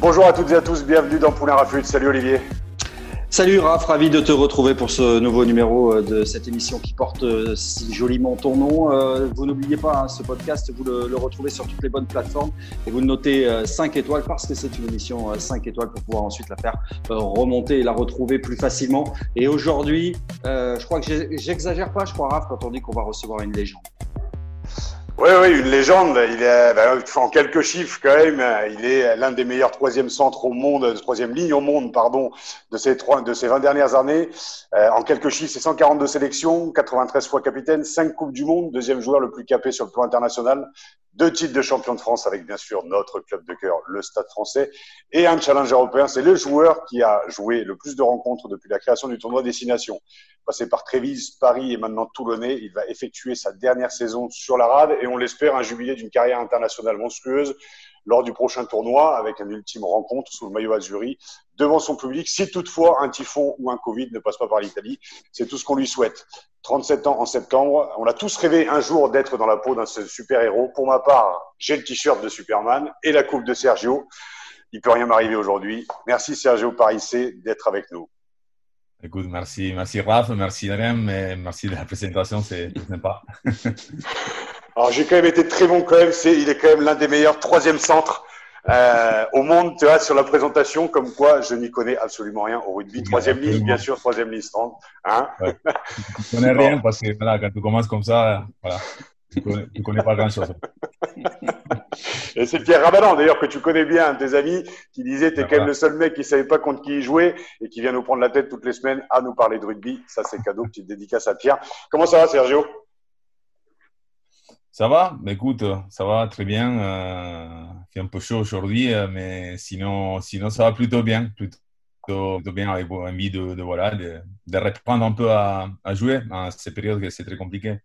Bonjour à toutes et à tous, bienvenue dans Poulain Rafut. Salut Olivier. Salut Raph, ravi de te retrouver pour ce nouveau numéro euh, de cette émission qui porte euh, si joliment ton nom. Euh, vous n'oubliez pas, hein, ce podcast, vous le, retrouvez sur toutes les bonnes plateformes et vous notez 5 étoiles parce que c'est une émission 5 étoiles pour pouvoir ensuite la faire remonter et la retrouver plus facilement. Et aujourd'hui, je crois que j'exagère pas, je crois Raph, quand on dit qu'on va recevoir une légende. Oui, oui, une légende. Il est, ben, en quelques chiffres quand même, il est l'un des meilleurs troisième centres au monde, troisième ligne au monde, pardon, de ces trois, de ces 20 dernières années. Euh, en quelques chiffres, c'est 142 sélections, 93 fois capitaine, 5 coupes du monde, deuxième joueur le plus capé sur le plan international, deux titres de champion de France avec bien sûr notre club de cœur, le Stade Français, et un challenge européen. C'est le joueur qui a joué le plus de rencontres depuis la création du tournoi Destination. Passé par Trévise, Paris et maintenant Toulonnais, il va effectuer sa dernière saison sur la rade et on l'espère un jubilé d'une carrière internationale monstrueuse lors du prochain tournoi avec une ultime rencontre sous le maillot azuri devant son public si toutefois un typhon ou un Covid ne passe pas par l'Italie. C'est tout ce qu'on lui souhaite. 37 ans en septembre. On a tous rêvé un jour d'être dans la peau d'un super-héros. Pour ma part, j'ai le t-shirt de Superman et la coupe de Sergio. Il peut rien m'arriver aujourd'hui. Merci Sergio Parissé d'être avec nous. Écoute, merci, merci Raph, merci Rem, et merci de la présentation, c'est sympa. Alors j'ai quand même été très bon quand même. C'est, il est quand même l'un des meilleurs troisième centres euh, au monde, tu vois, sur la présentation, comme quoi je n'y connais absolument rien au rugby. Troisième ligne, bien sûr, troisième ligne. Hein ouais. Tu connais rien parce que voilà, quand tu commences comme ça, voilà, tu connais, connais pas grand-chose. Et c'est Pierre Rabadan, d'ailleurs, que tu connais bien, tes amis, qui disait tu es quand même le seul mec qui savait pas contre qui il jouait et qui vient nous prendre la tête toutes les semaines à nous parler de rugby. Ça, c'est cadeau, petite dédicace à Pierre. Comment ça va, Sergio? Ça va? Mais Écoute, ça va très bien. Euh, il fait un peu chaud aujourd'hui, euh, mais sinon, sinon, ça va plutôt bien. Plutôt, plutôt bien avec envie de, de, voilà, de, de, reprendre un peu à, à jouer en ces périodes que c'est très compliqué.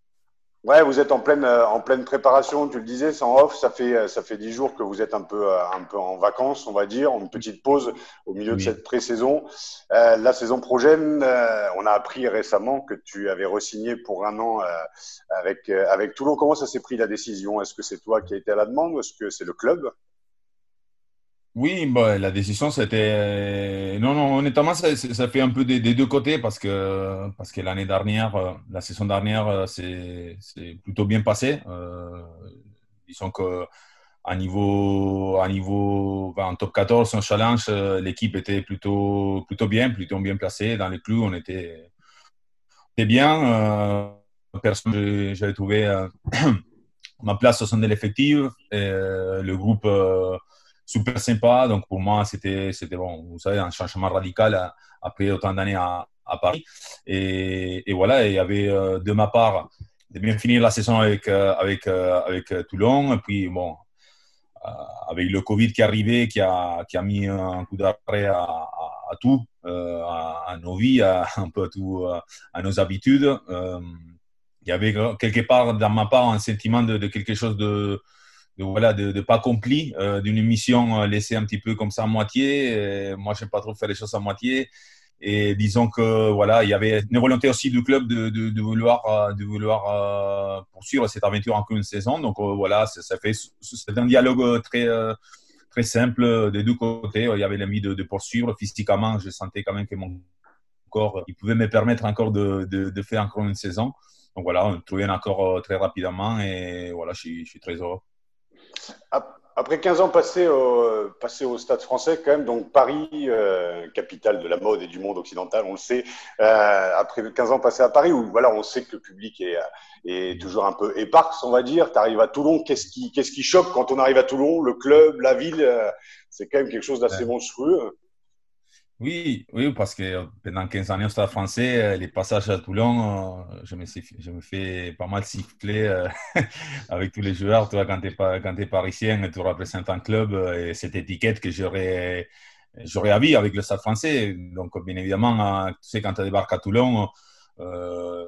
Ouais, vous êtes en pleine euh, en pleine préparation. Tu le disais, sans off. Ça fait euh, ça fait dix jours que vous êtes un peu euh, un peu en vacances, on va dire, une petite pause au milieu de cette pré-saison. Euh, la saison prochaine, on a appris récemment que tu avais re-signé pour un an avec avec Toulon. Comment ça s'est pris la décision? Est-ce que c'est toi qui as été à la demande ou est-ce que c'est le club? Oui, bah, la décision, c'était. Non, non, honnêtement, ça, ça fait un peu des, des, deux côtés parce que, parce que l'année dernière, euh, la saison dernière, euh, c'est plutôt bien passé. Euh, disons que à niveau, à niveau en top 14, en challenge, l'équipe était plutôt, plutôt bien, plutôt bien placée. Dans les clous, on était, était bien. Personne, j'avais trouvé ma place au sein de l'effectif. le groupe super sympa. Donc pour moi, c'était, c'était bon, vous savez, un changement radical euh, après autant d'années à, Paris. Et, voilà, il y avait euh, de ma part de bien finir la saison avec, euh, avec, avec Toulon. Et puis bon, avec le Covid qui est arrivé, qui a, qui a mis un coup d'arrêt à, tout, à, nos vies, à, un peu à, tout, à nos habitudes. il y avait quelque part dans ma part un sentiment de quelque chose de de voilà de, pas accompli euh, d'une mission euh, laissée un petit peu comme ça à moitié. Et moi, j'aime pas trop faire les choses à moitié. Et disons que voilà, il y avait une volonté aussi du club de, de, vouloir euh, de vouloir euh, poursuivre cette aventure encore une saison. Donc euh, voilà, ça, fait c'est un dialogue très très simple des deux côtés. Il y avait l'envie de, poursuivre physiquement. Je sentais quand même que mon corps, il pouvait me permettre encore de, de, faire encore une saison. Donc voilà, on trouvait un accord très rapidement et voilà, je je suis très heureux. Après 15 ans passés au, passés au Stade français, quand même, donc Paris, euh, capitale de la mode et du monde occidental, on le sait, euh, après 15 ans passés à Paris, où voilà, on sait que le public est, est toujours un peu éparse, on va dire. Tu arrives à Toulon, qu'est-ce qui, qu'est-ce qui choque quand on arrive à Toulon? Le club, la ville, euh, c'est quand même quelque chose d'assez monstrueux. Oui, oui, parce que pendant 15 années au Stade français, les passages à Toulon, je me, suis, je me fais pas mal siffler avec tous les joueurs. Toi, quand tu es, es, parisien, tu représentes un club et cette étiquette que j'aurais j'aurais avis avec le Stade français. Donc, bien évidemment, tu sais, quand tu débarques à Toulon, euh,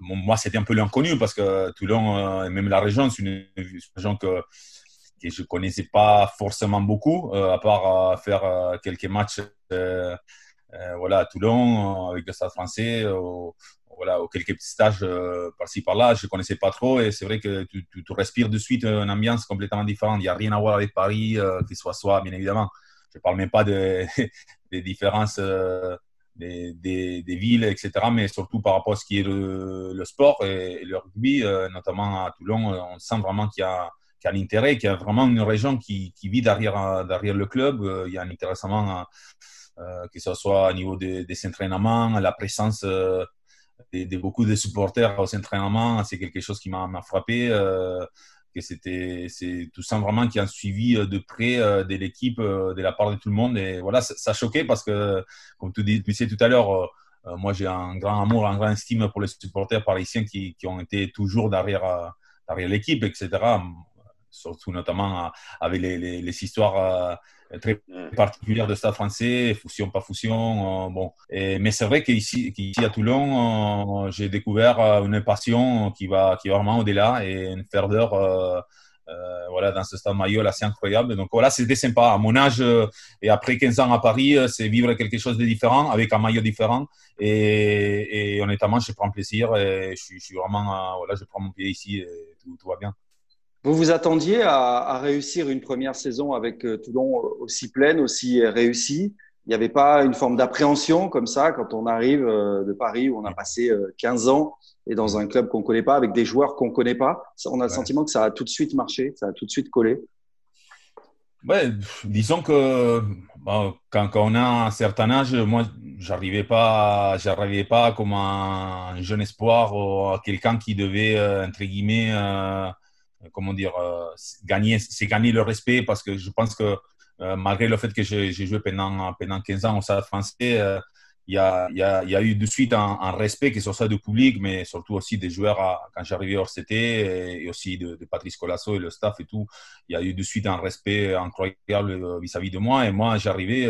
moi, c'était un peu l'inconnu parce que Toulon, et même la région, c'est une, région que, que je connaissais pas forcément beaucoup, euh, à part euh, faire quelques matchs voilà, à Toulon avec le Stade français. voilà, ou quelques petits stages par-ci par-là, je ne connaissais pas trop et c'est vrai que tu, respires de suite une ambiance complètement différente. Il n'y a rien à voir avec Paris, qu'il soit soit, bien évidemment. Je ne parle même pas de, des différences des, villes, etc. Mais surtout par rapport à ce qui est le, sport et, le rugby, euh, notamment à Toulon, euh, on sent vraiment qu'il y a, qu'il y a l'intérêt, qu'il y a vraiment une région qui, qui vit derrière, le club. Euh, il y a un intéressement, que ce soit au niveau des, entraînements, la présence de, beaucoup de supporters aux entraînements, c'est quelque chose qui m'a frappé que c'était c'est tout ça vraiment qui a suivi euh, de près euh, de l'équipe euh, de la part de tout le monde et voilà ça, ça choquait parce que comme tu disais tout à l'heure moi j'ai un grand amour un grand estime pour les supporters parisiens qui, qui ont été toujours derrière l'équipe etc surtout notamment avec les, les, les histoires très mm. particulière de Stade français, fusion, pas fusion. Euh, bon. Et, mais c'est vrai qu'ici, à Toulon, euh, j'ai découvert euh, une passion qui va, qui va vraiment au-delà et une ferveur euh, voilà, dans ce stade Mayol assez incroyable. Donc voilà, c'était sympa. À mon âge et après 15 ans à Paris, c'est vivre quelque chose de différent avec un maillot différent. Et, et honnêtement, je prends plaisir et je, je suis vraiment, voilà, je prends mon pied ici et tout, tout va bien. Vous vous attendiez à, réussir une première saison avec euh, Toulon aussi pleine, aussi réussie? Il n'y avait pas une forme d'appréhension comme ça quand on arrive euh, de Paris où on a passé 15 euh, ans et dans un club qu'on ne connaît pas, avec des joueurs qu'on ne connaît pas? On a le sentiment que ça a tout de suite marché, ça a tout de suite collé. Ouais, disons que quand, quand, on a un certain âge, moi, j'arrivais pas, j'arrivais pas comme un jeune espoir ou quelqu'un qui devait, entre guillemets, euh, comment dire, euh, gagner, c'est gagner le respect parce que je pense que euh, malgré le fait que j'ai joué pendant, pendant 15 ans au Stade français, il y, a, y, a, eu de suite un, respect qui soit ça du public, mais surtout aussi des joueurs quand j'arrivais au RCT et, aussi de, Patrice Colasso et le staff et tout. Il y a eu de suite un respect incroyable vis-à-vis de moi. Et moi, j'arrivais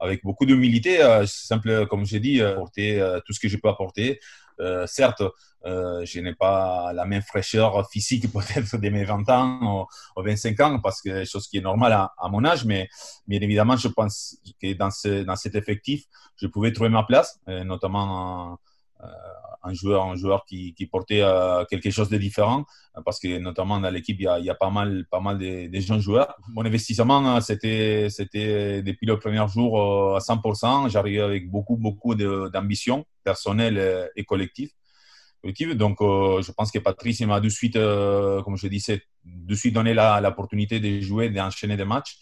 avec beaucoup d'humilité, simple, comme j'ai dit, apporter tout ce que je peux apporter. Euh, certes, euh, je n'ai pas la même fraîcheur physique peut-être de mes 20 ans ou, 25 ans, parce que chose qui est normale à, mon âge, mais bien évidemment, je pense que dans, ce, dans cet effectif, je pouvais trouver ma place, euh, notamment un, joueur, un joueur qui, portait quelque chose de différent, parce que notamment dans l'équipe, il, y a pas mal, pas mal de, jeunes joueurs. Mon investissement, c'était, c'était depuis le premier jour à 100%. J'arrivais avec beaucoup, beaucoup d'ambition personnelle et collective. Donc, euh, je pense que Patrice m'a de suite, euh, comme je disais, de suite donné l'opportunité de jouer, d'enchaîner des matchs.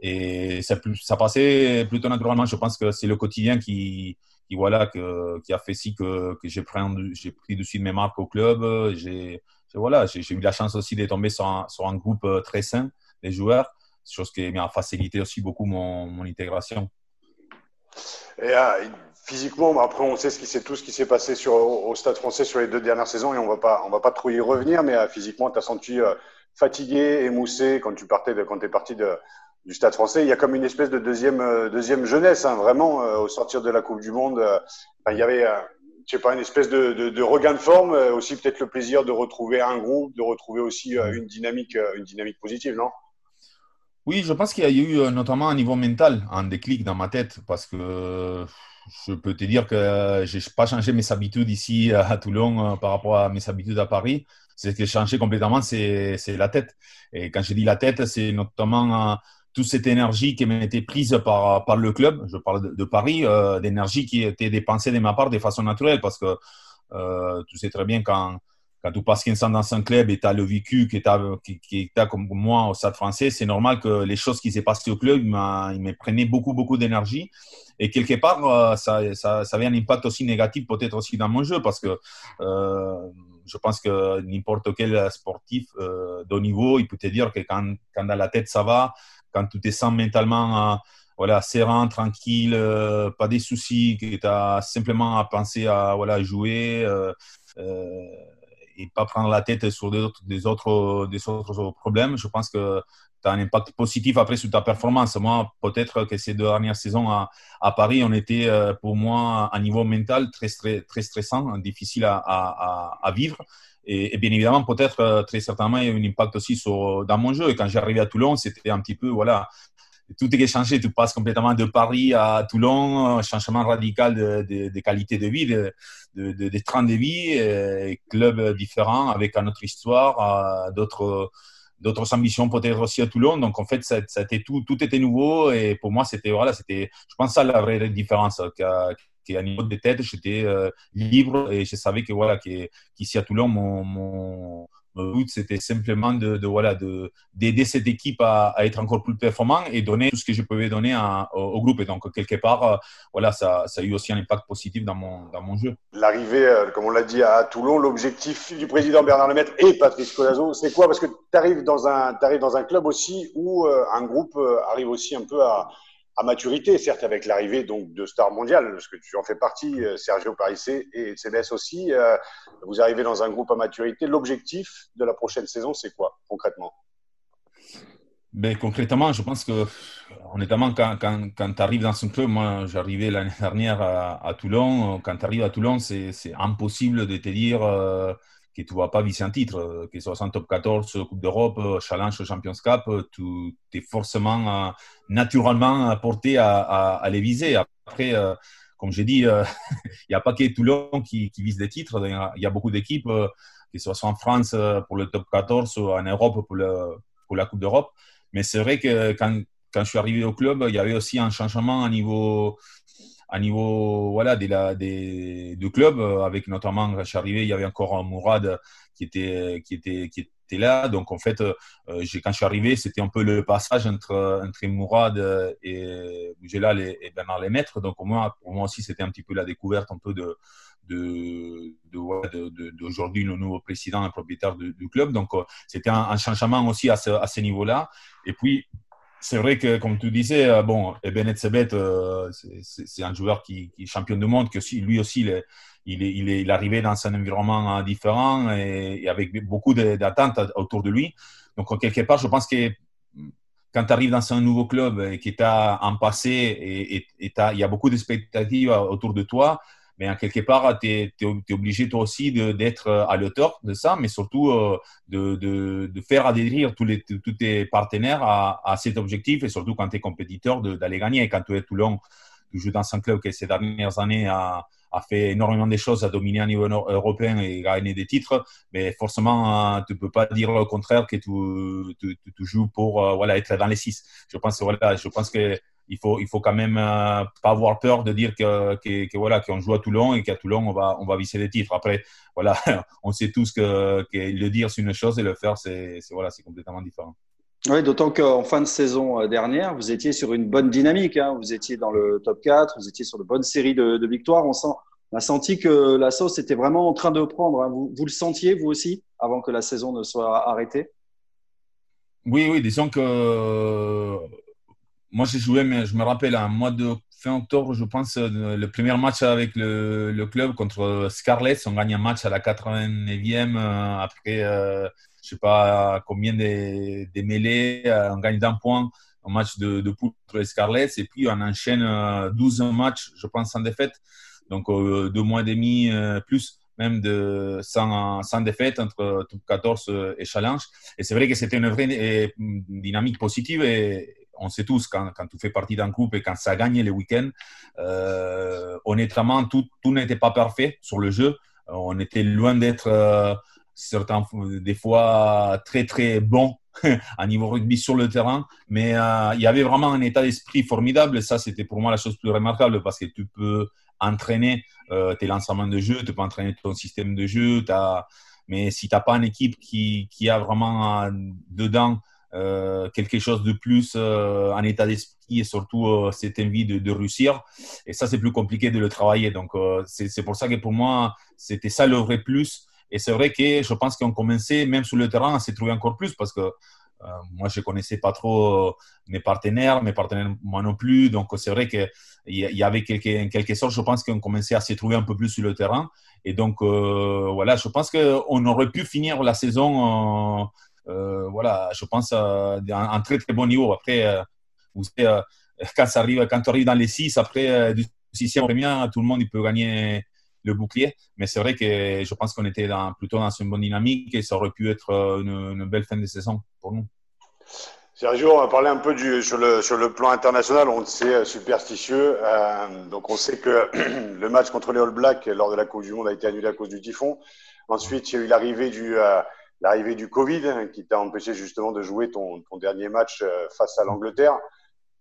Et ça, ça, passait plutôt naturellement. Je pense que c'est le quotidien qui, qui, voilà, qui a fait si que, j'ai pris, pris de mes marques au club. J'ai voilà, j'ai eu la chance aussi de tomber sur un, groupe euh, très sain des joueurs, chose qui m'a facilité aussi beaucoup mon, intégration. Et, physiquement, après, on sait ce qui tout ce qui s'est passé sur, au, Stade français sur les deux dernières saisons et on va pas, on va pas trop y revenir, mais euh, physiquement, tu as senti euh, fatigué, émoussé quand tu partais de, quand es parti de, du Stade français. Il y a comme une espèce de deuxième, euh, deuxième jeunesse, hein, vraiment, au sortir de la Coupe du Monde. il y avait, je sais pas, une espèce de, regain de forme, aussi peut-être le plaisir de retrouver un groupe, de retrouver aussi une dynamique, une dynamique positive, non? Oui, je pense qu'il y a eu notamment un niveau mental un déclic dans ma tête parce que je peux te dire que je n'ai pas changé mes habitudes ici à Toulon euh, par rapport à mes habitudes à Paris. Ce qui a changé complètement, c'est la tête. Et quand je dis la tête, c'est notamment euh, toute cette énergie qui été prise par, par le club. Je parle de, Paris, euh, d'énergie qui était dépensée de ma part de façon naturelle parce que tu sais très bien quand quand tu passes 15 ans dans un club et tu as le vécu que tu as, comme moi au Stade français, c'est normal que les choses qui s'est passées au club, il me prenaient beaucoup, beaucoup d'énergie. Et quelque part, euh, ça, ça, ça, avait un impact aussi négatif peut-être aussi dans mon jeu parce que euh, je pense que n'importe quel sportif euh, de haut niveau, il peut te dire que quand, quand dans la tête ça va, quand tu te sens mentalement voilà, serein, tranquille, pas des soucis, que tu as simplement à penser à voilà, jouer et pas prendre la tête sur des autres, des autres, des autres problèmes. Je pense que tu as un impact positif après sur ta performance. Moi, peut-être que ces deux dernières saisons à, Paris, on était pour moi à niveau mental très, très, très stressant, difficile à vivre. Et, bien évidemment, peut-être, euh, très certainement, il y a eu un impact aussi sur, dans mon jeu. Et quand j'arrivais à Toulon, c'était un petit peu, voilà, tout est changé. Tu passes complètement de Paris à Toulon, un changement radical de, de, de qualité de vie, de, de, de, train de vie, et club différent avec une autre histoire, d'autres d'autres ambitions peut-être aussi à Toulon. Donc en fait, ça, tout était nouveau et pour moi, c'était voilà, c'était, je pense ça la vraie différence qu'à niveau de tête, j'étais euh, libre et je savais que voilà, qu'ici à Toulon, mon, mon, but c'était simplement de, voilà de d'aider cette équipe à, être encore plus performant et donner tout ce que je pouvais donner au, groupe. Et donc quelque part euh, voilà ça, a eu aussi un impact positif dans mon dans mon jeu. L'arrivée euh, comme on l'a dit à Toulon l'objectif du président Bernard Lemaitre et Patrice Colazo c'est quoi? Parce que tu arrives dans un arrives dans un club aussi où un groupe arrive aussi un peu à à maturité, certes avec l'arrivée donc de stars mondiales, parce que tu en fais partie, euh, Sergio Parissé et CBS aussi. Euh, vous arrivez dans un groupe à maturité. L'objectif de la prochaine saison, c'est quoi concrètement? Ben, concrètement, je pense que, honnêtement, quand, quand, quand tu arrives dans ce club, moi j'arrivais l'année dernière à, Toulon, quand tu arrives à Toulon, c'est impossible de te dire euh, que tu vas pas viser un titre, euh, que ce soit en top 14, Coupe d'Europe, euh, Challenge, Champions Cup, euh, tu es forcément naturellement porté à, les viser. Après, comme j'ai dit, il n'y a pas que Toulon qui, qui vise des titres. Il y a, beaucoup d'équipes, que ce soit en France pour le top 14 ou en Europe pour, la Coupe d'Europe. Mais c'est vrai que quand, quand je suis arrivé au club, il y avait aussi un changement à niveau à niveau voilà, des, des, de clubs, euh, avec notamment, quand je suis arrivé, il y avait encore Mourad qui était, qui était, qui était là. Donc, en fait, euh, quand je suis arrivé, c'était un peu le passage entre, entre Mourad et Bougelal et, et Bernard Lemaître. Donc, pour moi, pour moi aussi, c'était un petit peu la découverte un peu de, de, d'aujourd'hui le nouveau président et propriétaire du, club. Donc, euh, c'était un, changement aussi à ce, à ce niveau-là. Et puis, c'est vrai que, comme tu disais, euh, bon, Benet Sebet, euh, c'est un joueur qui, est champion du monde, que lui aussi, il est, arrivé dans un environnement euh, différent et, avec beaucoup d'attentes autour de lui. Donc, quelque part, je pense que quand tu arrives dans un nouveau club et que tu as un passé et il y a beaucoup d'expectatives autour de toi, mais en quelque part, tu es, obligé toi aussi d'être euh, à l'auteur de ça, mais surtout euh, de, faire adhérer tous, les, tous tes partenaires à, cet objectif et surtout quand tu es compétiteur d'aller gagner. Et quand tu es Toulon, tu joues dans un club qui ces dernières années a, a fait énormément de choses, a dominé à niveau européen et gagné des titres, mais forcément, tu ne peux pas dire le contraire que tu, tu, tu joues pour euh, voilà, être dans les six. Je pense, voilà, je pense que il faut, il faut quand même euh, pas avoir peur de dire que, que, voilà qu'on joue à Toulon et qu'à Toulon on va on va viser les titres. Après voilà, on sait tous que, que le dire c'est une chose et le faire c'est voilà c'est complètement différent. Oui, d'autant qu'en fin de saison euh, dernière, vous étiez sur une bonne dynamique. Hein. Vous étiez dans le top 4, vous étiez sur de bonnes séries de, de victoires. On, sent, on a senti que la sauce était vraiment en train de prendre. Hein. Vous, vous le sentiez, vous aussi, avant que la saison ne soit arrêtée? Oui, oui, disons que moi, j'ai joué, mais je me rappelle, en mois de fin octobre, je pense, euh, le premier match avec le, le club contre Scarlett. On gagne un match à la 89e euh, après, euh, je sais pas combien de, mêlées. on gagne d'un point un match de, de poule contre les Scarlets. Et puis, on enchaîne 12 matchs, je pense, sans défaite. Donc, deux mois et demi plus même de, sans, sans défaite entre top 14 et Challenge. Et c'est vrai que c'était une vraie dynamique positive on sait tous, quand, quand tu fais partie d'un groupe et quand ça gagne les week-ends, euh, honnêtement, tout, tout n'était pas parfait sur le jeu. On était loin d'être, euh, des fois, très, très bon à niveau rugby sur le terrain, mais euh, il y avait vraiment un état d'esprit formidable. Ça, c'était pour moi la chose plus remarquable parce que tu peux entraîner tes lancements de jeu, tu peux entraîner ton système de jeu, mais si tu n'as pas une équipe qui, qui a vraiment dedans euh, quelque chose de plus euh, en état d'esprit et surtout euh, cette envie de, réussir. Et ça, c'est plus compliqué de le travailler. Donc, c'est pour ça que pour moi, c'était ça le vrai plus. Et c'est vrai que je pense qu'on commençait, même sur le terrain, à se trouver encore plus parce que moi, je connaissais pas trop mes partenaires, mes partenaires moi non plus. Donc, c'est vrai qu'il y avait quelque, en quelque sorte, je pense qu'on commençait à se trouver un peu plus sur le terrain. Et donc, voilà, je pense qu'on aurait pu finir la saison, voilà, je pense, à un très, très bon niveau. Après, vous savez, quand, ça arrive, quand tu arrives dans les six, après, du sixième au premier, tout le monde il peut gagner le bouclier. Mais c'est vrai que je pense qu'on était dans, plutôt dans une bonne dynamique et ça aurait pu être euh, une, belle fin de saison pour nous. Sergio, on va parler un peu du, sur, le, sur le plan international. On sait euh, superstitieux. Euh, donc, on sait que le match contre les All Blacks lors de la Coupe du Monde a été annulé à cause du typhon. Ensuite, il y a eu l'arrivée du, l'arrivée du Covid hein, qui t'a empêché justement de jouer ton, dernier match face à l'Angleterre.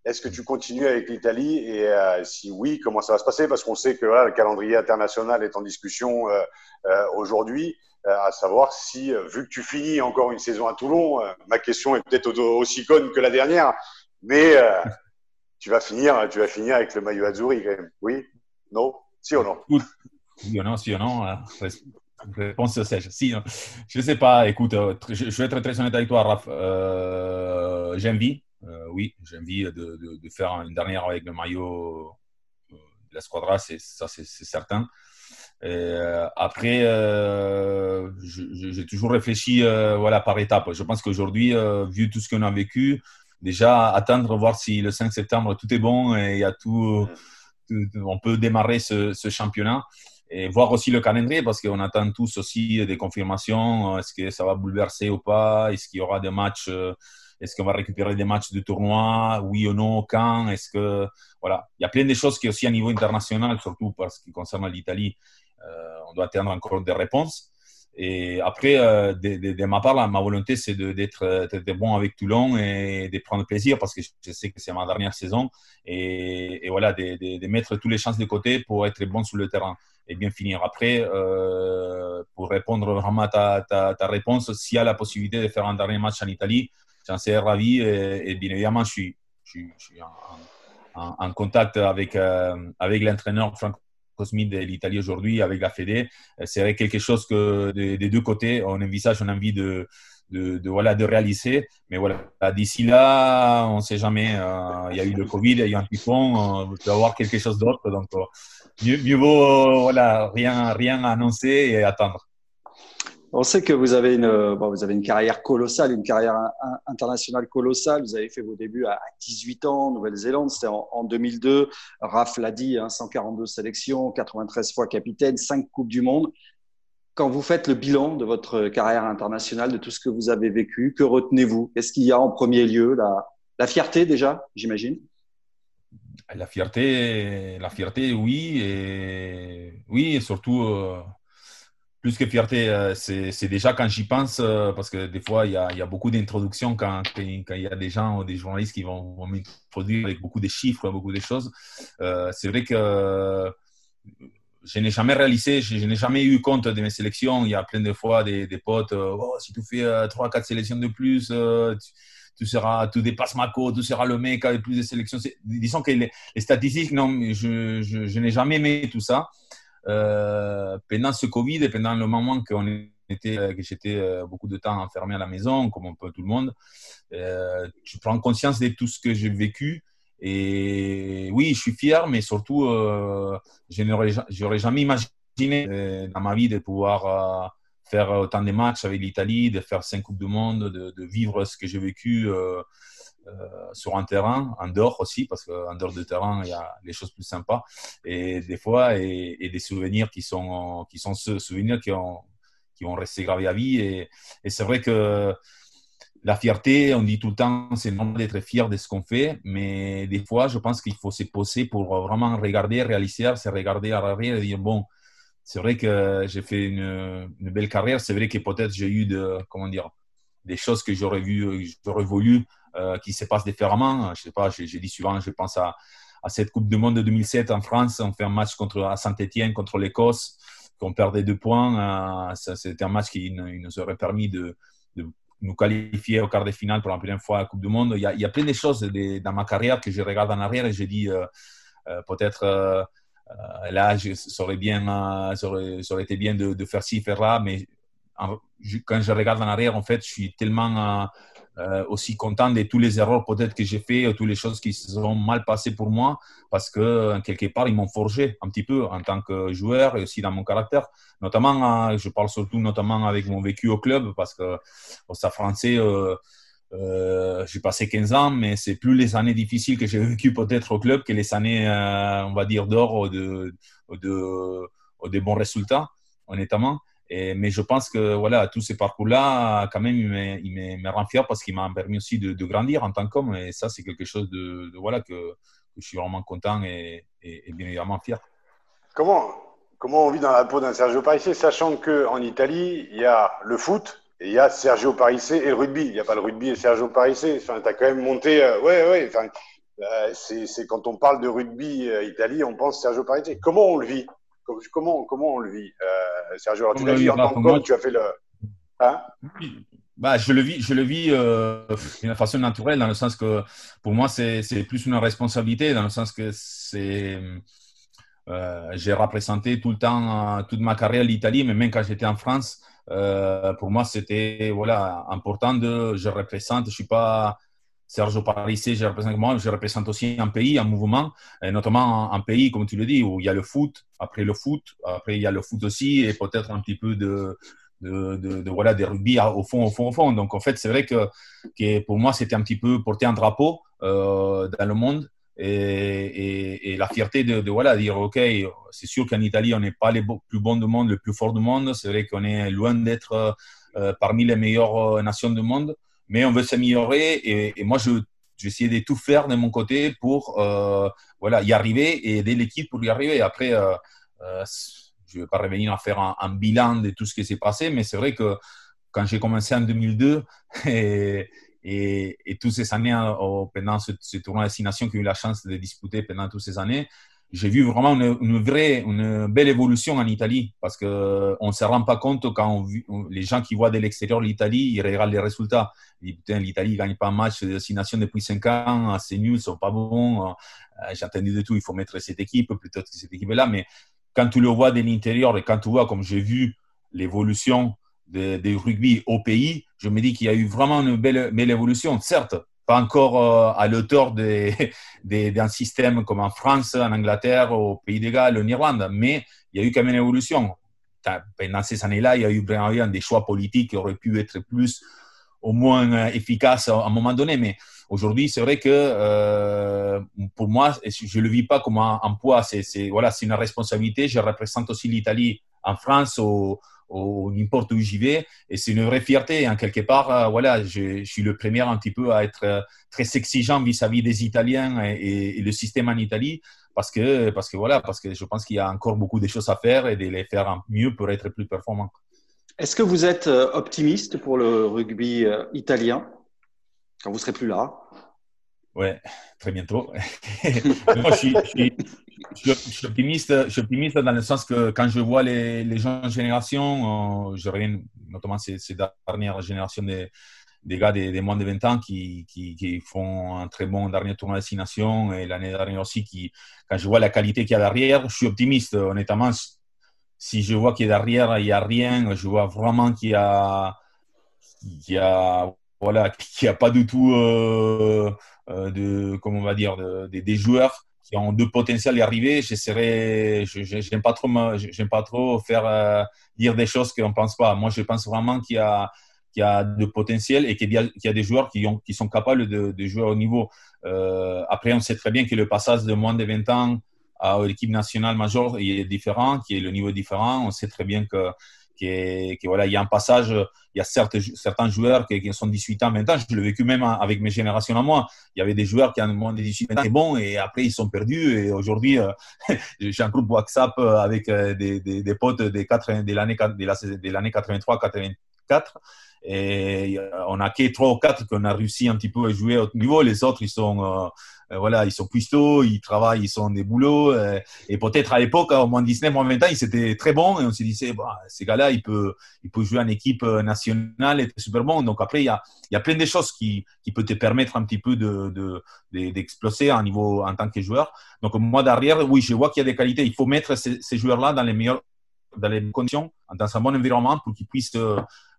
Est-ce que tu continues avec l'Italie? Et euh, si oui, comment ça va se passer? Parce qu'on sait que le calendrier international est en discussion euh, euh, aujourd'hui, à savoir si, vu que tu finis encore une saison à Toulon, ma question est peut-être aussi conne que la dernière, mais tu vas finir, tu vas finir avec le maillot Azzurri quand même. Oui? Non? Si ou non? Oui ou non, si ou non Réponse sèche. Si, je ne sais pas. Écoute, je, vais être très honnête avec toi, Raph. J'ai envie euh, oui, j'ai envie de, de, faire une dernière avec le maillot euh, de la Squadra, c'est, ça c'est, certain. Euh, après, j'ai toujours réfléchi voilà, par étapes. Je pense qu'aujourd'hui, vu tout ce qu'on a vécu, déjà attendre, voir si le 5 septembre tout est bon et il y a tout, on peut démarrer ce, ce, championnat. Et voir aussi le calendrier parce qu'on attend tous aussi des confirmations. Est-ce que ça va bouleverser ou pas Est-ce qu'il y aura des matchs est-ce qu'on va récupérer des matchs de tournoi Oui ou non Quand Est-ce que voilà, il y a plein de choses qui aussi à niveau international, surtout parce qui concerne l'Italie, euh, on doit attendre encore des réponses. Et après, euh, de, ma part, ma volonté, c'est d'être bon avec Toulon et de prendre plaisir parce que je sais que c'est ma dernière saison. Et, voilà, de, mettre toutes les chances de côté pour être bon sur le terrain et bien finir. Après, euh, pour répondre vraiment à ta, réponse, s'il y a la possibilité de faire un dernier match en Italie, j'en suis ravi et, bien évidemment, je suis, en, contact avec, euh, avec l'entraîneur Franck Cosmi de l'Italie aujourd'hui, avec la Fédé. C'est quelque chose que des, deux côtés, on envisage, on a envie de, voilà, de réaliser. Mais voilà, d'ici là, on ne sait jamais. Euh, il y a eu le Covid, il y a eu un typhon, euh, il peut avoir quelque chose d'autre. Donc, mieux, mieux vaut voilà, rien, rien annoncer et attendre. On sait que vous avez une, vous avez une carrière colossale, une carrière internationale colossale. Vous avez fait vos débuts à 18 ans en Nouvelle-Zélande, c'était en, 2002. Raph l'a dit, 142 hein, sélections, 93 fois capitaine, 5 Coupes du Monde. Quand vous faites le bilan de votre carrière internationale, de tout ce que vous avez vécu, que retenez-vous? Qu'est-ce qu'il y a en premier lieu? La, fierté déjà, j'imagine La fierté, la fierté, oui, et oui, et surtout. Euh, plus que fierté, euh, c'est déjà quand j'y pense, euh, parce que des fois, il y a, beaucoup d'introductions quand, il y a des gens ou des journalistes qui vont, m'introduire avec beaucoup de chiffres, beaucoup de choses. Euh, c'est vrai que je n'ai jamais réalisé, je, n'ai jamais eu compte de mes sélections. Il y a plein de fois des, potes, oh, si tu fais 3-4 sélections de plus, tu, seras, tu dépasses Mako, tu seras le mec avec plus de sélections. Disons que les, statistiques, non, je n'ai jamais aimé tout ça. Euh, pendant ce Covid et pendant le moment que j'étais euh, beaucoup de temps enfermé à la maison, comme un peu tout le monde, euh, je prends conscience de tout ce que j'ai vécu. Et oui, je suis fier, mais surtout, je n'aurais jamais imaginé dans ma vie de pouvoir faire autant de matchs avec l'Italie, de faire cinq Coupes du Monde, de, de vivre ce que j'ai vécu. Euh, sur un terrain, en dehors aussi, parce qu'en dehors de terrain, il y a les choses plus sympas. Et des fois, et, des souvenirs qui sont, qui sont ceux souvenirs qui, ont, qui vont rester gravés à vie. Et, c'est vrai que la fierté, on dit tout le temps, c'est normal d'être fier de ce qu'on fait, mais des fois, je pense qu'il faut se poser pour vraiment regarder, réaliser, se regarder à l'arrière et dire, bon, c'est vrai que j'ai fait une, belle carrière, c'est vrai que peut-être j'ai eu de, comment dire, des choses que j'aurais j'aurais voulu euh, qui se passent différemment. Je sais pas, j'ai dit souvent, je pense à, cette Coupe du Monde de 2007 en France. On fait un match contre, à Saint-Etienne contre l'Écosse, qu'on perdait deux points. Euh, C'était un match qui nous aurait permis de, nous qualifier au quart de finale pour la première fois à la Coupe du Monde. Il y a, plein de choses dans ma carrière que je regarde en arrière et je dis euh, euh peut-être. Là, ça aurait, bien, ça été bien de, faire ci, faire là, mais quand je regarde en arrière, en fait, je suis tellement euh, aussi content de tous les erreurs peut-être que j'ai fait, toutes les choses qui se sont mal passées pour moi, parce que quelque part, ils m'ont forgé un petit peu en tant que joueur et aussi dans mon caractère. Notamment, je parle surtout notamment avec mon vécu au club, parce que au Stade français, euh, euh, j'ai passé 15 ans, mais c'est plus les années difficiles que j'ai vécues peut-être au club que les années, on va dire, d'or ou de, de bons résultats, honnêtement mais je pense que voilà, tous ces parcours-là, quand même, il me, rend fier parce qu'il m'a permis aussi de, grandir en tant qu'homme. Et ça, c'est quelque chose de, voilà, que, je suis vraiment content et, bien évidemment fier. Comment, comment on vit dans la peau d'un Sergio Parissé, sachant qu'en Italie, il y a le foot et il y a Sergio Parissé et le rugby. Il n'y a pas le rugby et Sergio Parissé. Enfin, tu as quand même monté. Euh, ouais, ouais. Enfin, euh, c'est quand on parle de rugby euh, Italie, on pense Sergio Parissé. Comment on le vit? Comment, comment on le vit, euh, Sergio? Alors, tu l'as dit en tant que tu as fait le. Hein? Bah, je le vis, je le vis euh, d'une façon naturelle, dans le sens que pour moi, c'est plus une responsabilité, dans le sens que c'est. Euh, j'ai représenté tout le temps, toute ma carrière l'Italie, mais même quand j'étais en France, euh, pour moi, c'était voilà, important de. Je représente, je suis pas Sergio Parissé, je représente moi, je représente aussi un pays, un mouvement, et notamment un, pays, comme tu le dis, où il y a le foot, après le foot, après il y a le foot aussi, et peut-être un petit peu de, voilà, des rugby au fond, au fond, au fond. Donc en fait, c'est vrai que, pour moi, c'était un petit peu porter un drapeau euh, dans le monde et, la fierté de, voilà, dire, OK, c'est sûr qu'en Italie, on n'est pas les plus bons du monde, les plus forts du monde. C'est vrai qu'on est loin d'être euh, parmi les meilleures euh, nations du monde mais on veut s'améliorer et, moi, je, j'essayais de tout faire de mon côté pour euh, voilà, y arriver et aider l'équipe pour y arriver. Après, euh, euh, je ne vais pas revenir à faire un, bilan de tout ce qui s'est passé, mais c'est vrai que quand j'ai commencé en 2002 et, toutes ces années pendant ce, ce tournoi de destination que j'ai eu la chance de disputer pendant toutes ces années, j'ai vu vraiment une, vraie, une belle évolution en Italie parce qu'on ne se rend pas compte quand les gens qui voient de l'extérieur l'Italie, ils regardent les résultats. L'Italie ne gagne pas un match de destination depuis 5 ans, c'est nul, ils sont pas bons. Euh, j'ai entendu de tout, il faut mettre cette équipe plutôt que cette équipe-là. Mais quand tu le vois de l'intérieur et quand tu vois, comme j'ai vu, l'évolution du rugby au pays, je me dis qu'il y a eu vraiment une belle, belle évolution. Certes, pas encore euh, à l'auteur d'un système comme en France, en Angleterre, au Pays des Galles, en Irlande, mais il y a eu quand même une évolution. Pendant ces années-là, il y a eu vraiment des choix politiques qui auraient pu être plus, au moins euh, efficaces à un moment donné, mais aujourd'hui, c'est vrai que euh, pour moi, je ne le vis pas comme un, poids, c'est voilà, une responsabilité. Je représente aussi l'Italie en France, au, ou n'importe où j'y vais. Et c'est une vraie fierté. En hein. quelque part, euh, voilà, je, suis le premier un petit peu à être euh, très exigeant vis-à-vis des Italiens et, le système en Italie. Parce que, parce que voilà, parce que je pense qu'il y a encore beaucoup de choses à faire et de les faire mieux pour être plus performant. Est-ce que vous êtes euh, optimiste pour le rugby italien quand vous serez plus là? Ouais, très bientôt. Moi, je, suis, je, suis, optimiste, je suis optimiste dans le sens que quand je vois les, jeunes générations, euh, je notamment ces, dernières générations des, gars des, moins de 20 ans qui, qui, font un très bon dernier tournoi de destination et l'année dernière aussi, quand je vois la qualité qu'il y a derrière, je suis optimiste. Honnêtement, si je vois qu'il y a derrière, il n'y a rien, je vois vraiment qu'il y a, qu'il y a, voilà, qu'il n'y a pas du tout. Euh, euh, de, comment on va dire, de, des joueurs qui ont de potentiel d'y arriver. J'essaierai, j'aime pas trop, j'aime pas trop faire euh, dire des choses qu'on pense pas. Moi, je pense vraiment qu'il y a, qu'il y a de potentiel et qu'il y a, qu'il y a des joueurs qui, ont, qui sont capables de, de jouer au niveau. Euh, après, on sait très bien que le passage de moins de 20 ans à l'équipe nationale majeure est différent, qui est le niveau différent. On sait très bien que qui voilà, il y a un passage, il y a certains joueurs qui, sont 18 ans, 20 ans, je l'ai vécu même avec mes générations à moi. Il y avait des joueurs qui ont moins de 18 ans, et bon, et après ils sont perdus. Et aujourd'hui, euh, j'ai un groupe WhatsApp euh, avec euh, des, des, des potes des, de l'année de l'année 83, 84. Et on a que trois ou quatre qu'on a réussi un petit peu à jouer au niveau. Les autres, ils sont voilà, ils sont cuistots, ils travaillent, ils sont des boulots. Euh, et peut-être à l'époque, au moins 19, moins 20 ans, ils étaient très bons. Et on se disait, bah, ces gars-là, ils peuvent, ils peuvent jouer en équipe euh, nationale, être super bons. Donc après, il y a, y a plein de choses qui, qui peuvent te permettre un petit peu de, d'exploser de, niveau, en tant que joueur. Donc moi, derrière, oui, je vois qu'il y a des qualités. Il faut mettre ces, ces joueurs-là dans les meilleures dans les conditions, dans un bon environnement pour qu'ils puissent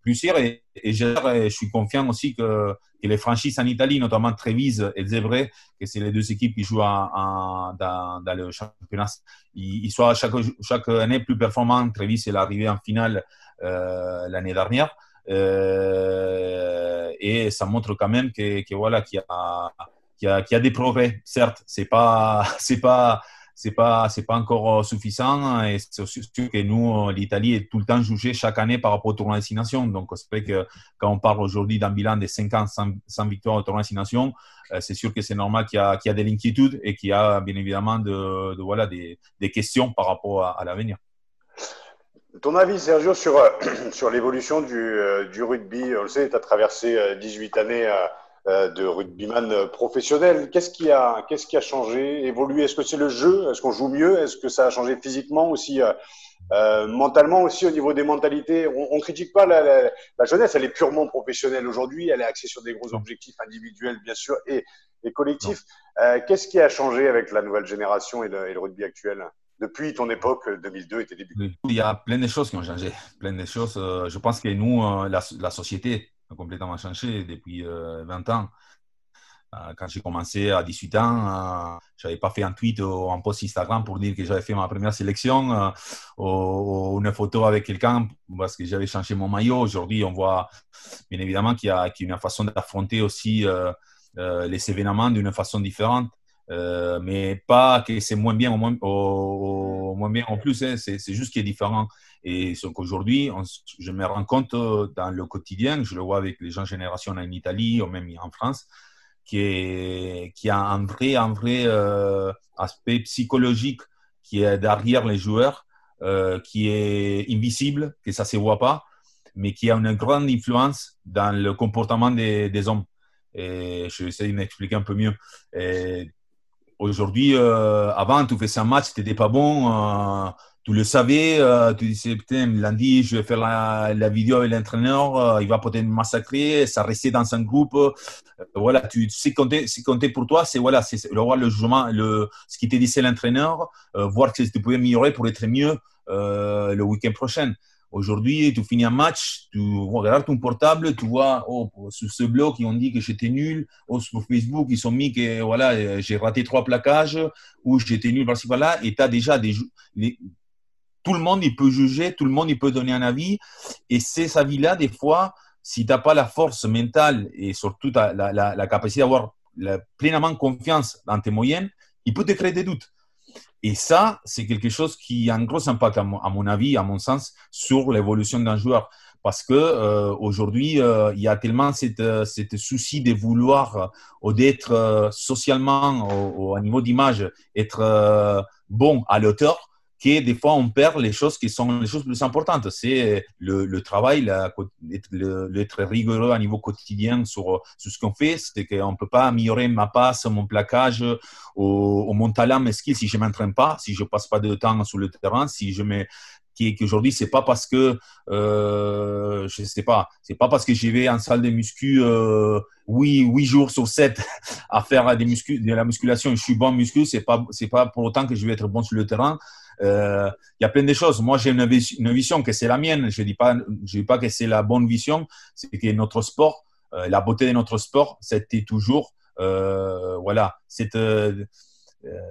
réussir. Et, je suis confiant aussi que, les franchises en Italie, notamment Trévise et Zébré, que c'est les deux équipes qui jouent dans, le championnat, ils, soient chaque, année plus performants. Trévise est arrivé en finale euh, l'année dernière. Euh, et ça montre quand même que, voilà qu'il y a qu'il y, y, a des progrès. Certes, c'est pas c'est pas c'est pas c'est pas encore suffisant et c'est sûr que nous l'Italie est tout le temps jugée chaque année par rapport au tournoi destination donc c'est vrai que quand on parle aujourd'hui d'un bilan de 50 100, victoires au tournoi destination euh, c'est sûr que c'est normal qu'il y a qu'il y a de l'inquiétude et qu'il y a bien évidemment de, de voilà des, des, questions par rapport à, l'avenir. Ton avis, Sergio, sur, euh, sur l'évolution du, euh, du, rugby? On le sait, tu as traversé 18 années euh, de rugbyman professionnel. Qu'est-ce qui a, qu'est-ce qui a changé, évolué? Est-ce que c'est le jeu? Est-ce qu'on joue mieux? Est-ce que ça a changé physiquement aussi euh, mentalement aussi au niveau des mentalités, on, on critique pas la, la, la, jeunesse, elle est purement professionnelle aujourd'hui, elle est axée sur des gros objectifs individuels bien sûr et, et collectifs. Euh, Qu'est-ce qui a changé avec la nouvelle génération et le, et le rugby actuel depuis ton époque 2002 et tes débuts? Il y a plein de choses qui ont changé, plein de choses. Je pense que nous, la, la société complètement changé depuis 20 euh, ans. Euh, quand j'ai commencé à 18 ans, euh, je n'avais pas fait un tweet ou un post Instagram pour dire que j'avais fait ma première sélection ou, une photo avec quelqu'un parce que j'avais changé mon maillot. Aujourd'hui, on voit bien évidemment qu'il y, a une façon d'affronter aussi les événements d'une façon différente. mais pas que c'est moins bien ou moins, bien en plus, hein. c'est juste qu'il est différent. Et qu'aujourd'hui, je me rends compte euh, dans le quotidien, je le vois avec les gens génération en Italie ou même en France, qui, est, a un vrai, un vrai euh, aspect psychologique qui est derrière les joueurs, euh, qui est invisible, que ça ne se voit pas, mais qui a une grande influence dans le comportement des, hommes. Je vais essayer de m'expliquer un peu mieux. Aujourd'hui, avant, tu faisais un match, tu n'étais pas bon tu le savais, euh, tu disais, putain, lundi, je vais faire la, la vidéo avec l'entraîneur, euh, il va peut-être me massacrer, ça restait dans un groupe. Euh, voilà, tu sais compter, compter pour toi, c'est voilà, c'est le jugement, le, ce qui te disait l'entraîneur, voir que tu pouvais améliorer pour être mieux le week-end prochain. Aujourd'hui, tu finis un match, tu regardes ton portable, tu vois, oh, sur ce blog, ils ont dit que j'étais nul. Oh, sur Facebook, ils ont mis que voilà, j'ai raté trois plaquages ou j'étais nul par-ci par-là. Et tu as déjà des, tout le monde il peut juger, tout le monde il peut donner un avis. Et ces avis-là, des fois, si tu n'as pas la force mentale et surtout la, la, capacité d'avoir pleinement confiance dans tes moyennes, il peut te créer des doutes. Et ça, c'est quelque chose qui a un gros impact, à mon, avis, à mon sens, sur l'évolution d'un joueur. Parce que euh, aujourd'hui, euh, il y a tellement cette, cette souci de vouloir ou d'être socialement, au, au, niveau d'image, être bon à l'auteur, que des fois on perd les choses qui sont les choses plus importantes. C'est le, le, travail, la, rigoureux à niveau quotidien sur, ce qu'on fait. C'est qu'on ne peut pas améliorer ma passe, mon plaquage ou, mon talent, mes skills si je ne m'entraîne pas, si je ne passe pas de temps sur le terrain, si je me qu'aujourd'hui c'est pas parce que euh, je sais pas c'est pas parce que j'y vais en salle de muscu euh, oui huit jours sur 7 à faire des muscu de la musculation je suis bon muscu c'est pas c'est pas pour autant que je vais être bon sur le terrain euh, il y a plein de choses. Moi, j'ai une, vision que c'est la mienne. Je dis, pas, je dis pas que c'est la bonne vision. C'est que notre sport, euh, la beauté de notre sport, c'était toujours euh, voilà, cette,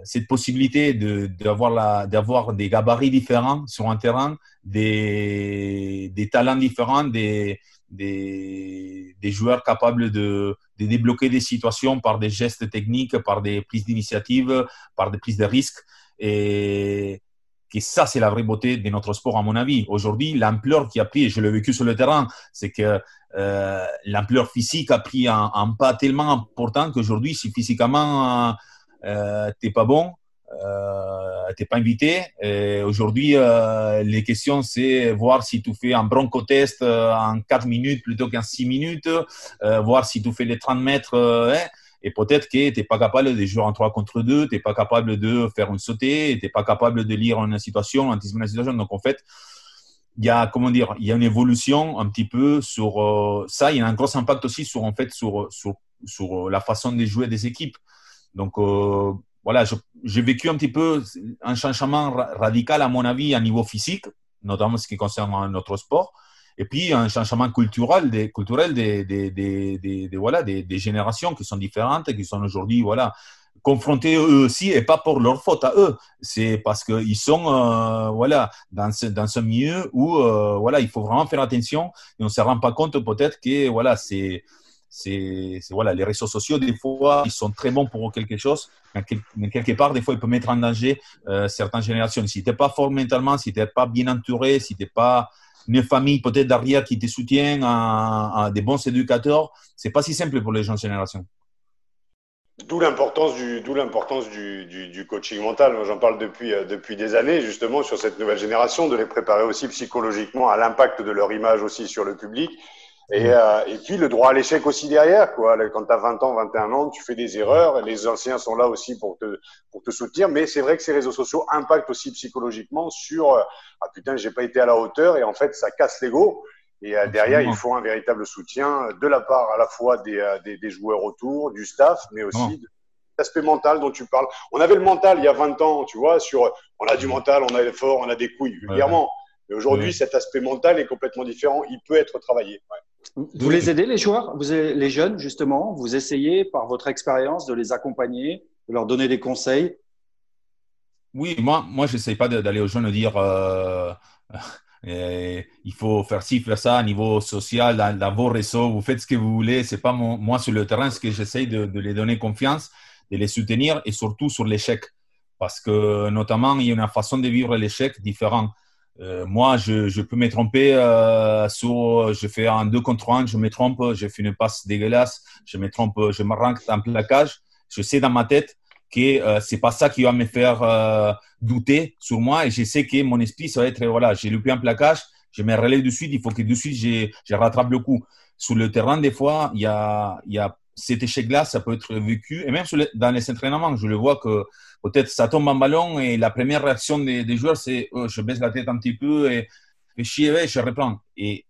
cette possibilité d'avoir d'avoir des gabarits différents sur un terrain, des, des talents différents, des, des, des, joueurs capables de, de, débloquer des situations par des gestes techniques, par des prises d'initiative, par des prises de risques. Et, et ça, c'est la vraie beauté de notre sport, à mon avis. Aujourd'hui, l'ampleur qui a pris, et je l'ai vécu sur le terrain, c'est que euh, l'ampleur physique a pris un, pas tellement important qu'aujourd'hui, si physiquement euh, tu n'es pas bon, euh, tu n'es pas invité. Aujourd'hui, euh, les questions, c'est voir si tu fais un bronco test euh, en 4 minutes plutôt qu'en 6 minutes, voir si tu fais les 30 mètres. Hein, et peut-être que tu n'es pas capable de jouer en 3 contre 2, tu n'es pas capable de faire une sautée, tu n'es pas capable de lire une situation, anticiper une situation. Donc, en fait, il y a, comment dire, il y a une évolution un petit peu sur euh, ça. Il y a un gros impact aussi sur, en fait, sur, sur la façon de jouer des équipes. Donc, euh, voilà, j'ai vécu un petit peu un changement radical, à mon avis, à niveau physique, notamment ce qui concerne notre sport. et puis un changement culturel des, culturel des, des, des, voilà, des, générations qui sont différentes, qui sont aujourd'hui voilà, confrontés eux aussi, et pas pour leur faute à eux. C'est parce qu'ils sont euh, voilà, dans, ce, dans ce milieu où euh, voilà, il faut vraiment faire attention et on ne se rend pas compte peut-être que voilà, c'est c'est voilà, les réseaux sociaux, des fois, ils sont très bons pour quelque chose, mais quelque part, des fois, ils peuvent mettre en danger euh, certaines générations. Si tu n'es pas fort mentalement, si tu n'es pas bien entouré, si tu n'es pas une famille peut-être derrière qui te soutient, à, des bons éducateurs, c'est pas si simple pour les jeunes générations. D'où l'importance du, d'où l'importance du, du, coaching mental. J'en parle depuis, euh, depuis des années, justement, sur cette nouvelle génération, de les préparer aussi psychologiquement à l'impact de leur image aussi sur le public et, euh, et puis le droit à l'échec aussi derrière, quoi. Quand tu as 20 ans, 21 ans, tu fais des erreurs, les anciens sont là aussi pour te, pour te soutenir, mais c'est vrai que ces réseaux sociaux impactent aussi psychologiquement sur euh, ah putain, j'ai pas été à la hauteur et en fait ça casse l'ego. Et euh, derrière, il faut un véritable soutien de la part à la fois des, euh, des, des joueurs autour, du staff, mais aussi de l'aspect mental dont tu parles. On avait le mental il y a 20 ans, tu vois, sur on a du mental, on a l'effort, on a des couilles, vulgairement. Mais aujourd'hui, cet aspect mental est complètement différent. Il peut être travaillé. Ouais. Vous les aidez, les joueurs, vous les jeunes, justement, vous essayez par votre expérience de les accompagner, de leur donner des conseils Oui, moi, moi je n'essaye pas d'aller aux jeunes dire euh, euh, il faut faire ci, faire ça à niveau social, dans, vos réseaux, vous faites ce que vous voulez. C'est pas moi sur le terrain, ce que j'essaye de, de les donner confiance, de les soutenir et surtout sur l'échec. Parce que notamment, il y a une façon de vivre l'échec différente. Euh, moi, je, je, peux me tromper euh, sur, je fais un 2 contre 1, je me trompe, je fais une passe dégueulasse, je me trompe, je me ranque en plaquage. Je sais dans ma tête que euh, c'est pas ça qui va me faire euh, douter sur moi et je sais que mon esprit, ça va être, voilà, j'ai loupé un plaquage, je me relève de suite, il faut que de suite, je, je rattrape le coup. Sur le terrain, des fois, il y a, y a cet échec-là, ça peut être vécu, et même dans les entraînements, je le vois que peut-être ça tombe en ballon et la première réaction des, joueurs, c'est oh, je baisse la tête un petit peu et, et chier, je reprends. Et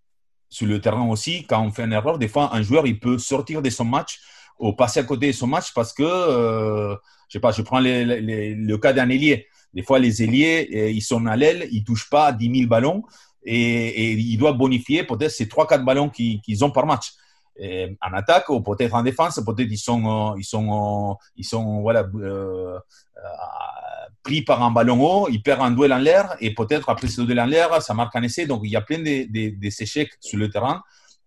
sur le terrain aussi, quand on fait une erreur, des fois, un joueur, il peut sortir de son match ou passer à côté de son match parce que, euh, je sais pas, je prends le cas d'un ailier. Des fois, les ailiers, euh, ils sont à l'aile, ils touchent pas 10 000 ballons et, et ils doivent bonifier peut-être ces 3-4 ballons qu'ils ont par match en attaque ou peut-être en défense, peut-être ils sont, euh, ils sont, euh, ils sont voilà, euh, pris par un ballon haut, ils perdent un duel en l'air et peut-être après ce duel en l'air, ça marque un essai. Donc il y a plein de, de, échecs sur le terrain.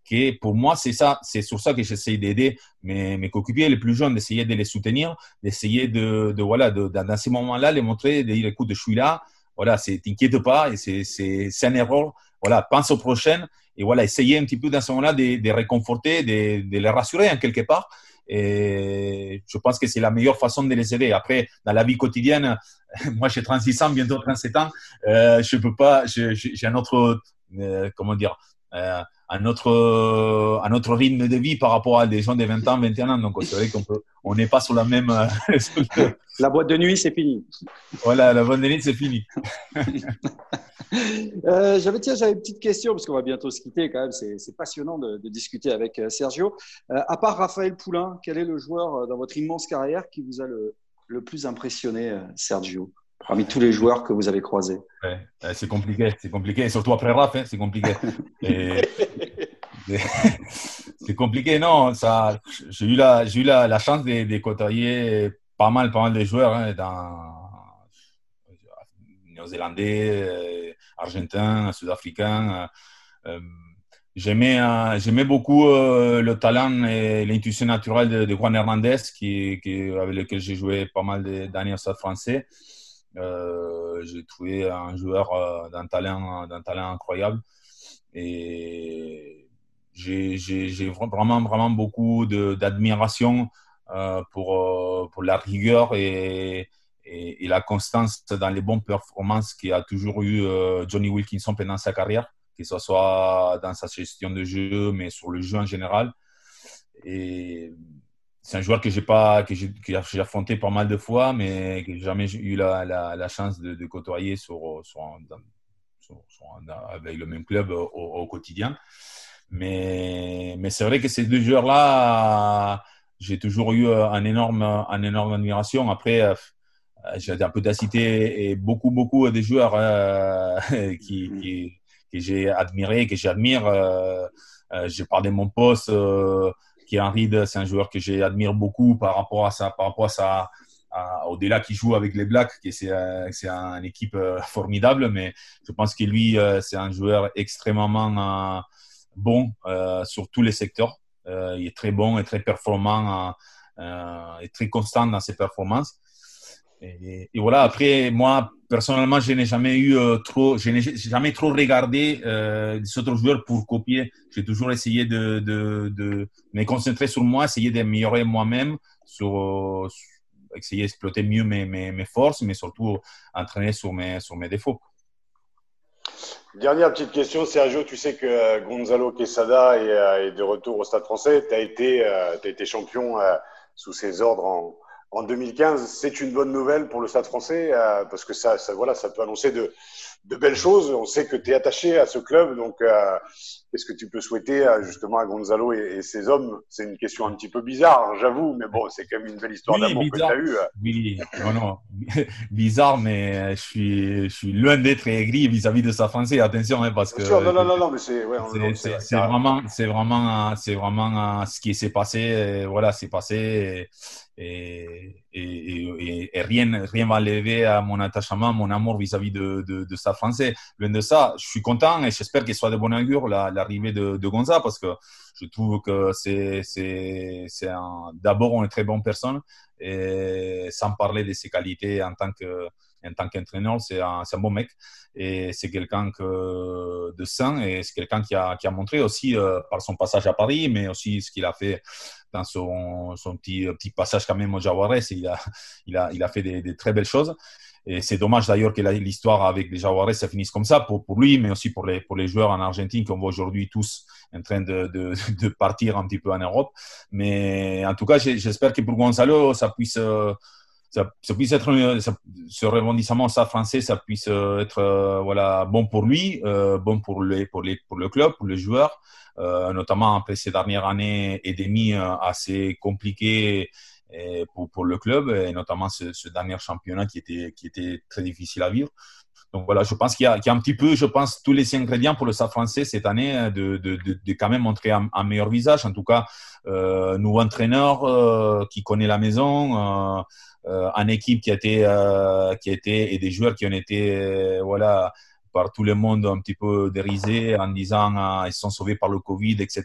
Que pour moi, c'est ça, c'est sur ça que j'essaie d'aider mes, mes coéquipiers les plus jeunes, d'essayer de les soutenir, d'essayer de, voilà, dans ces moments-là, les montrer, de dire écoute, je suis là, voilà, t'inquiète pas, et c'est un erreur, voilà, pense aux prochaines et voilà, essayer un petit peu dans ce moment-là de, de, réconforter, de, les rassurer en quelque part. Et je pense que c'est la meilleure façon de les aider. Après, dans la vie quotidienne, moi j'ai 36 ans, bientôt 37 ans, euh, je peux pas, j'ai un autre, euh, comment dire, euh, un autre, un autre rythme de vie par rapport à des gens de 20 ans, 21 ans. Donc c'est vrai qu'on peut, on n'est pas sur la même. la boîte de nuit, c'est fini. Voilà, la boîte de nuit, c'est fini. Euh, j'avais tiens, j'avais une petite question parce qu'on va bientôt se quitter quand même. C'est passionnant de, de, discuter avec euh, Sergio. Euh, à part Raphaël Poulain, quel est le joueur euh, dans votre immense carrière qui vous a le, le plus impressionné, Sergio, parmi tous les joueurs que vous avez croisés ouais, C'est compliqué, c'est compliqué, surtout après Raph, hein, c'est compliqué. c'est compliqué, non. Ça, j'ai eu la, j'ai eu la, la chance de, de, côtoyer pas mal, pas mal de joueurs hein, dans néo-zélandais, argentin, sud-africain. Euh, euh, j'aimais, euh, j'aimais beaucoup le talent et l'intuition naturelle de, de, Juan Hernandez, qui, qui, avec lequel j'ai joué pas mal d'années au stade français. J'ai trouvé un joueur d'un talent, d'un talent incroyable. Et j'ai vraiment, vraiment beaucoup d'admiration pour, pour la rigueur et, la constance dans les bonnes performances a toujours eu euh, Johnny Wilkinson pendant sa carrière, que ce soit dans sa gestion de jeu, mais sur le jeu en général. Et c'est un joueur que j'ai pas que j'ai affronté pas mal de fois, mais que j'ai jamais eu la, la, la chance de, de, côtoyer sur, sur, sur, sur, avec le même club au, au quotidien. Mais, mais c'est vrai que ces deux joueurs-là, j'ai toujours eu un énorme, un énorme admiration. Après, euh, j'ai un peu d'acité et beaucoup, beaucoup de joueurs euh, qui, qui, que j'ai admiré, que j'admire. j'ai parlé de mon poste, qui est Henri, c'est un joueur que j'admire beaucoup par rapport à ça, par rapport à ça au-delà qui joue avec les Blacks, qui c'est c'est une équipe formidable, mais je pense que lui, c'est un joueur extrêmement bon sur tous les secteurs. il est très bon et très performant et très constant dans ses performances. Et, voilà, après, moi, personnellement, je n'ai jamais eu euh, trop, jamais trop regardé euh, des autres joueurs pour copier. J'ai toujours essayé de, me concentrer sur moi, essayer d'améliorer moi-même, sur, essayer d'exploiter mieux mes, forces, mais surtout entraîner sur mes, défauts. Dernière petite question, Sergio, tu sais que euh, Gonzalo Quesada est, de retour au Stade français. Tu as, as été champion sous ses ordres en, en 2015, c'est une bonne nouvelle pour le Stade français euh, parce que ça, ça, voilà, ça peut annoncer de, de belles choses. On sait que tu es attaché à ce club, donc euh, qu'est-ce que tu peux souhaiter euh, justement à Gonzalo et, ses hommes? C'est une question un petit peu bizarre, j'avoue, mais bon, c'est quand même une belle histoire d'amour que tu as eue. Oui, non, non, bizarre, mais je suis, je suis loin d'être aigri vis-à-vis de sa français. Attention, hein, parce que. Sûr, non, non, non, non, mais c'est ouais, c'est vraiment, c'est vraiment, c'est vraiment ce qui s'est passé. Voilà, c'est passé. Et, et, et, rien, rien va lever à mon attachement, mon amour vis-à-vis de, de, de sa français. Loin de ça, je suis content et j'espère qu'il soit de bon augure l'arrivée de, de Gonza parce que je trouve que c'est, c'est, c'est d'abord une très bonne personne et sans parler de ses qualités en tant que en tant qu'entraîneur, c'est un, un, bon mec et c'est quelqu'un que, de sain et c'est quelqu'un qui a, qui a montré aussi euh, par son passage à Paris, mais aussi ce qu'il a fait dans son, son petit, petit passage quand même au Jaguares. Il a, il a, il a fait des très belles choses. Et c'est dommage d'ailleurs que l'histoire avec les Jaguares, ça finisse comme ça pour, lui, mais aussi pour les, joueurs en Argentine qu'on voit aujourd'hui tous en train de, partir un petit peu en Europe. Mais en tout cas, j'espère que pour Gonzalo, ça puisse, euh, ça, ça puisse être ce rebondissement ça français, ça puisse euh, être euh, bon pour lui, euh, bon pour le club, pour les joueurs, euh, notamment après ces dernières années et demie assez compliquées pour le club et notamment ce, dernier championnat qui était qui était très difficile à vivre. Donc voilà, je pense qu'il y, a, un petit peu, je pense, tous les ingrédients pour le Stade français cette année de, de, de, de quand même montrer un, meilleur visage. En tout cas, euh, nouveau entraîneur qui connaît la maison, euh, une équipe qui a été, euh, qui a et des joueurs qui ont été, euh, voilà, tout le monde un petit peu dérisés en disant ils sont sauvés par le Covid, etc.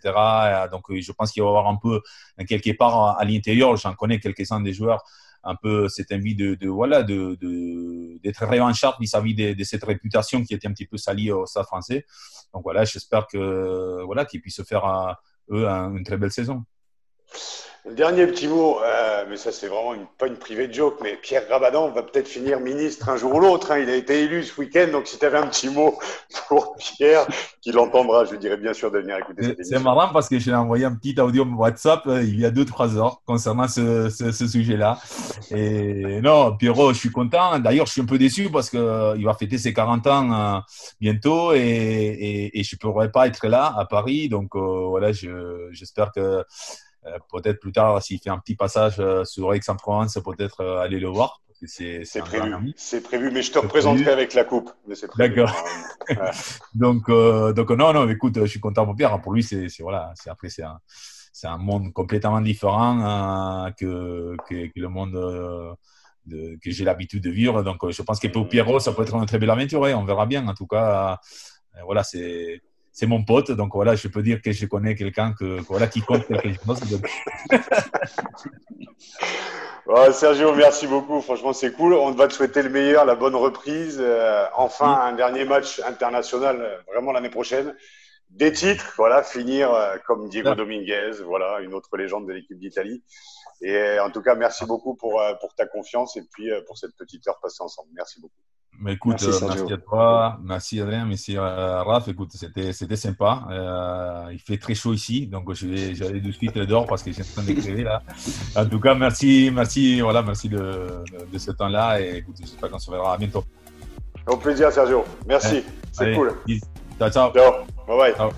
Donc je pense qu'il va y avoir un peu quelque part à l'intérieur, j'en connais quelques-uns des joueurs, un peu cette envie de, de voilà de d'être revanchard vis-à-vis de, de, cette réputation qui était un petit peu salie au Stade français. Donc voilà, j'espère que voilà qu'ils puissent faire eux une très belle saison. Dernier petit mot, euh, mais ça c'est vraiment une, pas une privée de joke, mais Pierre Rabadan va peut-être finir ministre un jour ou l'autre. Hein. Il a été élu ce week-end, donc si tu avais un petit mot pour Pierre, qu'il entendra, je lui dirais bien sûr de venir écouter cette émission. C'est marrant parce que j'ai envoyé un petit audio WhatsApp euh, il y a deux trois heures concernant ce, ce, ce sujet-là. Et non, Pierrot, je suis content. D'ailleurs, je suis un peu déçu parce qu'il euh, va fêter ses 40 ans bientôt et, et, et, je ne pourrai pas être là à Paris. Donc voilà, j'espère que peut-être plus tard, s'il fait un petit passage euh, sur Aix-en-Provence, peut-être euh, aller le voir. C'est prévu. C'est prévu, mais je te représenterai avec la coupe. D'accord. donc, donc non, non, écoute, je suis content pour Pierre. Pour lui, c'est voilà, c'est après c'est un, un monde complètement différent que, que, le monde de, que j'ai l'habitude de vivre. Donc, je pense que pour Pierrot, ça peut être une très belle aventure. On verra bien. En tout cas, voilà, c'est c'est mon pote, donc voilà, je peux dire que je connais quelqu'un que, voilà, qui compte quelque chose. Sergio, merci beaucoup. Franchement, c'est cool. On va te souhaiter le meilleur, la bonne reprise. Euh, enfin, un dernier match international, euh, vraiment l'année prochaine. Des titres, voilà, finir euh, comme Diego Dominguez, voilà, une autre légende de l'équipe d'Italie. Et en tout cas, merci beaucoup pour, pour ta confiance et puis pour cette petite heure passée ensemble. Merci beaucoup. Mais écoute, merci, euh, à toi, merci Adrien, merci euh, Raph. Écoute, c'était, c'était sympa. Euh, il fait très chaud ici, donc je vais, j'allais de suite dehors parce que j'ai en train d'écrire là. En tout cas, merci, merci, voilà, merci de, de, ce temps-là et écoute, j'espère qu'on se verra à bientôt. Au plaisir, Sergio. Merci, c'est cool. Ciao, ciao. Ciao, bye bye. Ciao.